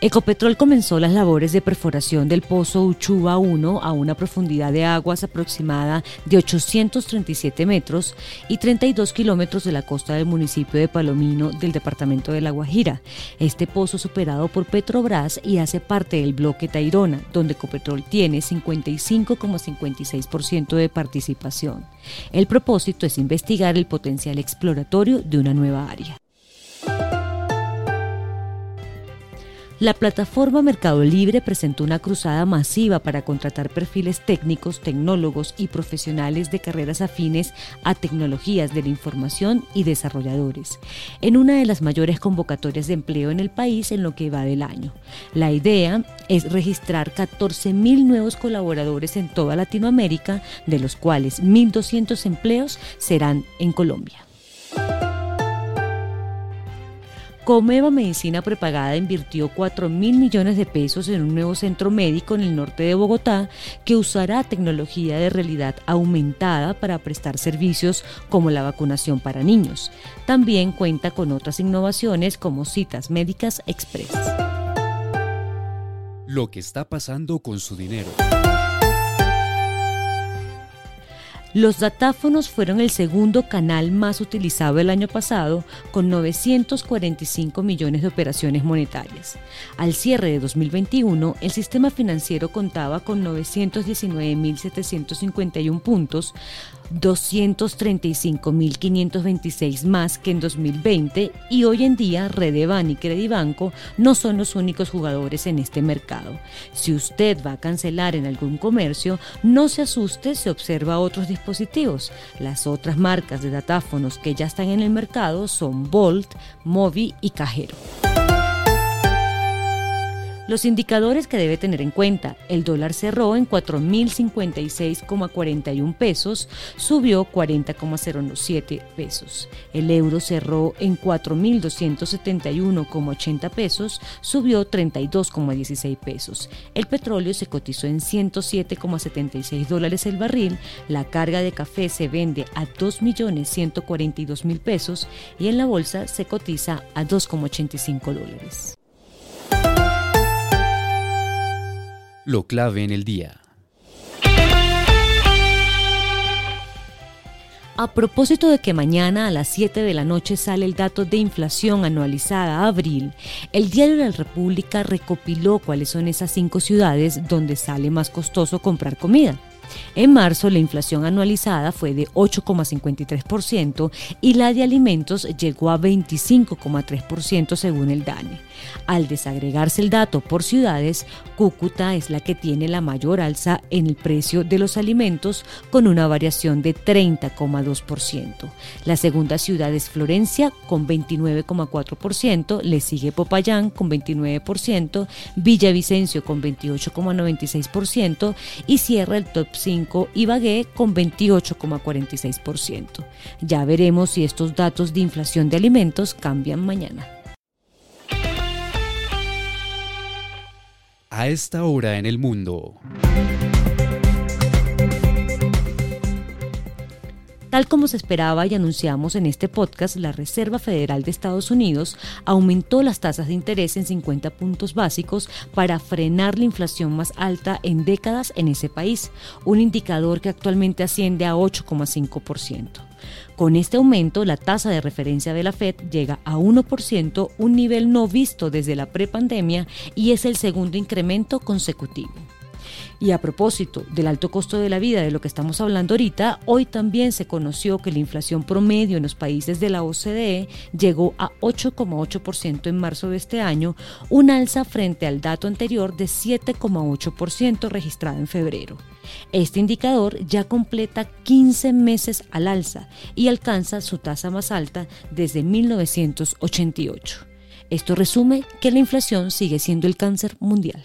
Ecopetrol comenzó las labores de perforación del pozo Uchuba 1 a una profundidad de aguas aproximada de 837 metros y 32 kilómetros de la costa del municipio de Palomino del departamento de La Guajira. Este pozo es operado por Petrobras y hace parte del bloque Tairona, donde Ecopetrol tiene 55,56% de participación. El propósito es investigar el potencial exploratorio de una nueva área. La plataforma Mercado Libre presentó una cruzada masiva para contratar perfiles técnicos, tecnólogos y profesionales de carreras afines a tecnologías de la información y desarrolladores, en una de las mayores convocatorias de empleo en el país en lo que va del año. La idea es registrar 14.000 nuevos colaboradores en toda Latinoamérica, de los cuales 1.200 empleos serán en Colombia. Comeva Medicina Prepagada invirtió 4 mil millones de pesos en un nuevo centro médico en el norte de Bogotá que usará tecnología de realidad aumentada para prestar servicios como la vacunación para niños. También cuenta con otras innovaciones como citas médicas express. Lo que está pasando con su dinero. Los datáfonos fueron el segundo canal más utilizado el año pasado, con 945 millones de operaciones monetarias. Al cierre de 2021, el sistema financiero contaba con 919.751 puntos, 235.526 más que en 2020 y hoy en día Redevan y Credibanco no son los únicos jugadores en este mercado. Si usted va a cancelar en algún comercio, no se asuste si observa otros dispositivos. Las otras marcas de datáfonos que ya están en el mercado son Bolt, Movi y Cajero. Los indicadores que debe tener en cuenta. El dólar cerró en 4.056,41 pesos, subió 40,07 pesos. El euro cerró en 4.271,80 pesos, subió 32,16 pesos. El petróleo se cotizó en 107,76 dólares el barril. La carga de café se vende a 2.142.000 pesos y en la bolsa se cotiza a 2,85 dólares. Lo clave en el día. A propósito de que mañana a las 7 de la noche sale el dato de inflación anualizada a abril, el diario La República recopiló cuáles son esas cinco ciudades donde sale más costoso comprar comida. En marzo la inflación anualizada fue de 8,53% y la de alimentos llegó a 25,3% según el DANE. Al desagregarse el dato por ciudades, Cúcuta es la que tiene la mayor alza en el precio de los alimentos con una variación de 30,2%. La segunda ciudad es Florencia con 29,4%, le sigue Popayán con 29%, Villavicencio con 28,96% y cierra el top 5 Ibagué con 28,46%. Ya veremos si estos datos de inflación de alimentos cambian mañana. A esta hora en el mundo. Tal como se esperaba y anunciamos en este podcast, la Reserva Federal de Estados Unidos aumentó las tasas de interés en 50 puntos básicos para frenar la inflación más alta en décadas en ese país, un indicador que actualmente asciende a 8,5%. Con este aumento, la tasa de referencia de la Fed llega a 1%, un nivel no visto desde la prepandemia y es el segundo incremento consecutivo. Y a propósito del alto costo de la vida de lo que estamos hablando ahorita, hoy también se conoció que la inflación promedio en los países de la OCDE llegó a 8,8% en marzo de este año, un alza frente al dato anterior de 7,8% registrado en febrero. Este indicador ya completa 15 meses al alza y alcanza su tasa más alta desde 1988. Esto resume que la inflación sigue siendo el cáncer mundial.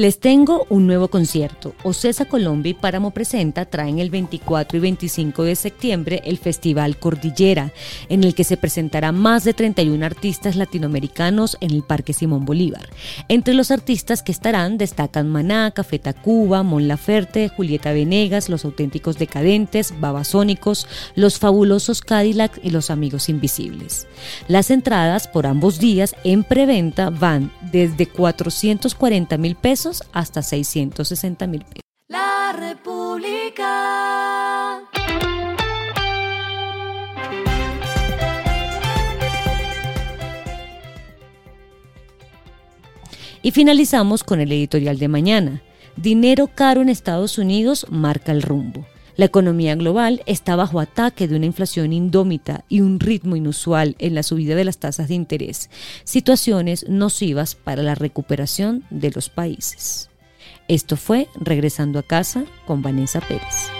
Les tengo un nuevo concierto. Ocesa Colombia y Páramo Presenta traen el 24 y 25 de septiembre el Festival Cordillera, en el que se presentará más de 31 artistas latinoamericanos en el Parque Simón Bolívar. Entre los artistas que estarán destacan Maná, Café Tacuba, Mon Laferte, Julieta Venegas, Los Auténticos Decadentes, Babasónicos, Los Fabulosos Cadillac y Los Amigos Invisibles. Las entradas por ambos días en preventa van desde 440 mil pesos hasta 660 mil pesos. La República. Y finalizamos con el editorial de mañana. Dinero caro en Estados Unidos marca el rumbo. La economía global está bajo ataque de una inflación indómita y un ritmo inusual en la subida de las tasas de interés, situaciones nocivas para la recuperación de los países. Esto fue Regresando a casa con Vanessa Pérez.